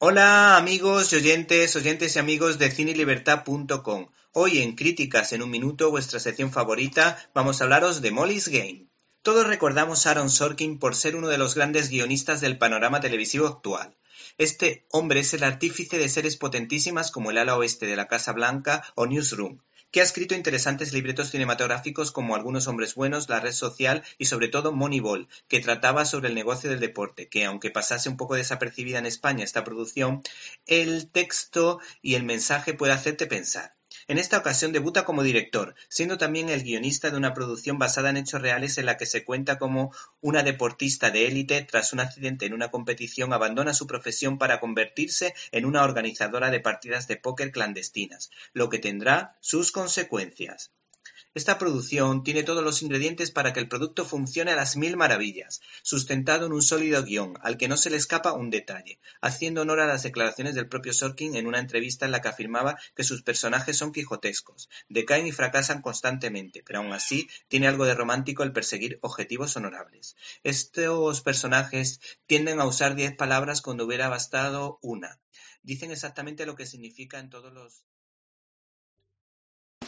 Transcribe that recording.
Hola amigos y oyentes, oyentes y amigos de cinelibertad.com. Hoy en Críticas en un Minuto, vuestra sección favorita, vamos a hablaros de Molly's Game. Todos recordamos a Aaron Sorkin por ser uno de los grandes guionistas del panorama televisivo actual. Este hombre es el artífice de series potentísimas como El ala oeste de la Casa Blanca o Newsroom, que ha escrito interesantes libretos cinematográficos como Algunos hombres buenos, La red social y sobre todo Moneyball, que trataba sobre el negocio del deporte, que aunque pasase un poco desapercibida en España esta producción, el texto y el mensaje puede hacerte pensar. En esta ocasión debuta como director, siendo también el guionista de una producción basada en hechos reales en la que se cuenta como una deportista de élite tras un accidente en una competición abandona su profesión para convertirse en una organizadora de partidas de póker clandestinas, lo que tendrá sus consecuencias. Esta producción tiene todos los ingredientes para que el producto funcione a las mil maravillas, sustentado en un sólido guion, al que no se le escapa un detalle, haciendo honor a las declaraciones del propio Sorkin en una entrevista en la que afirmaba que sus personajes son quijotescos, decaen y fracasan constantemente, pero aún así tiene algo de romántico el perseguir objetivos honorables. Estos personajes tienden a usar diez palabras cuando hubiera bastado una. Dicen exactamente lo que significa en todos los